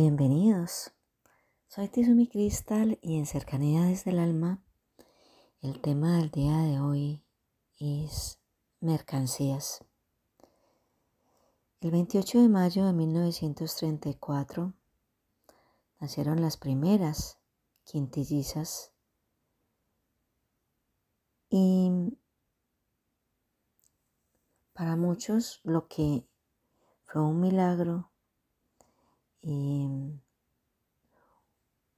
Bienvenidos. Soy Tizumi Cristal y en Cercanía desde el Alma, el tema del día de hoy es mercancías. El 28 de mayo de 1934 nacieron las primeras quintillizas y para muchos lo que fue un milagro y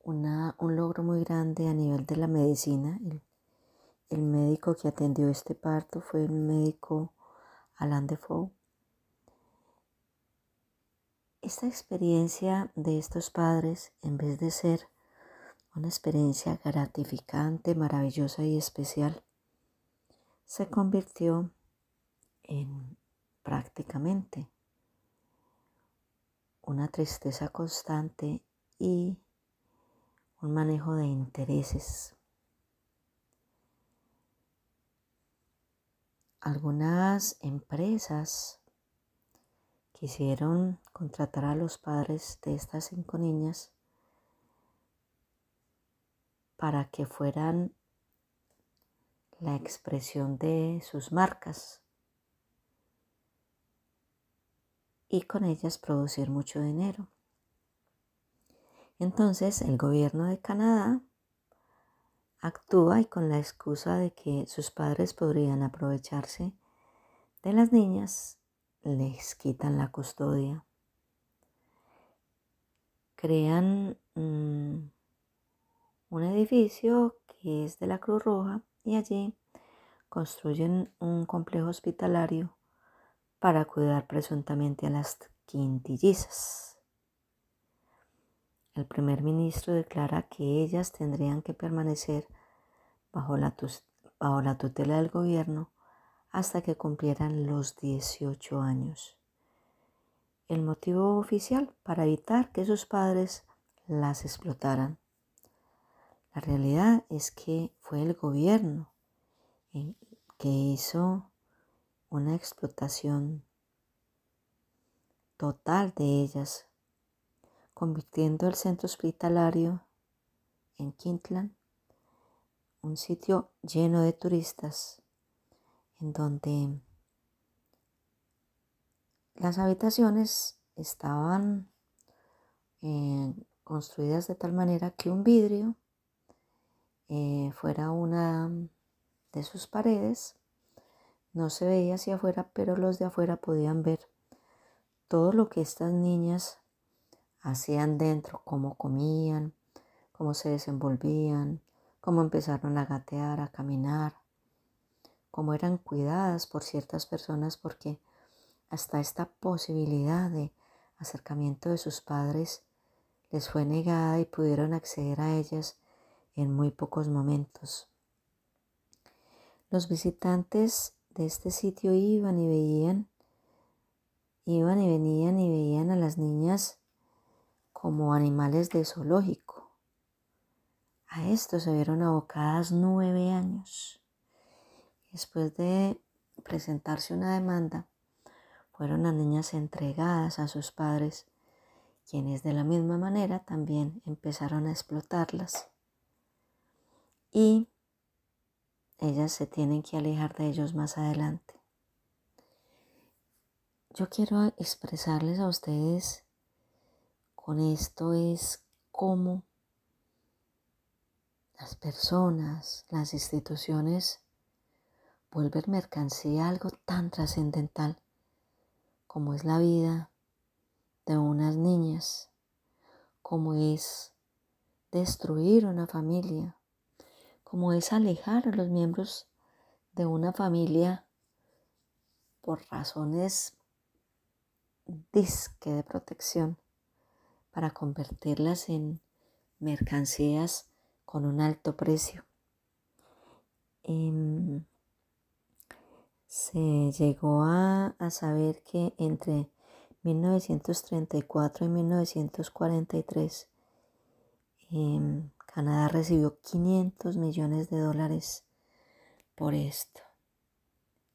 una, un logro muy grande a nivel de la medicina. El, el médico que atendió este parto fue el médico Alain Defoe. Esta experiencia de estos padres, en vez de ser una experiencia gratificante, maravillosa y especial, se convirtió en prácticamente una tristeza constante y un manejo de intereses. Algunas empresas quisieron contratar a los padres de estas cinco niñas para que fueran la expresión de sus marcas y con ellas producir mucho dinero. Entonces el gobierno de Canadá actúa y con la excusa de que sus padres podrían aprovecharse de las niñas, les quitan la custodia. Crean mm, un edificio que es de la Cruz Roja y allí construyen un complejo hospitalario para cuidar presuntamente a las quintillizas. El primer ministro declara que ellas tendrían que permanecer bajo la, bajo la tutela del gobierno hasta que cumplieran los 18 años. El motivo oficial para evitar que sus padres las explotaran. La realidad es que fue el gobierno que hizo una explotación total de ellas, convirtiendo el centro hospitalario en Quintlan un sitio lleno de turistas en donde las habitaciones estaban eh, construidas de tal manera que un vidrio eh, fuera una de sus paredes no se veía hacia afuera, pero los de afuera podían ver todo lo que estas niñas hacían dentro, cómo comían, cómo se desenvolvían, cómo empezaron a gatear, a caminar, cómo eran cuidadas por ciertas personas, porque hasta esta posibilidad de acercamiento de sus padres les fue negada y pudieron acceder a ellas en muy pocos momentos. Los visitantes este sitio iban y veían, iban y venían y veían a las niñas como animales de zoológico. A esto se vieron abocadas nueve años. Después de presentarse una demanda, fueron las niñas entregadas a sus padres, quienes de la misma manera también empezaron a explotarlas. Y ellas se tienen que alejar de ellos más adelante. Yo quiero expresarles a ustedes con esto es cómo las personas, las instituciones vuelven mercancía algo tan trascendental como es la vida de unas niñas, como es destruir una familia, como es alejar a los miembros de una familia por razones disque de protección para convertirlas en mercancías con un alto precio. Em, se llegó a, saber que entre 1934 y 1943 em, Canadá recibió 500 millones de dólares por esto.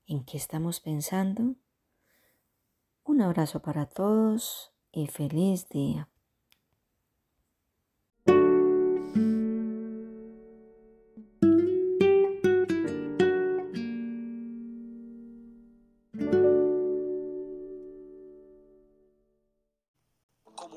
¿En qué estamos pensando? Un abrazo para todos y feliz día.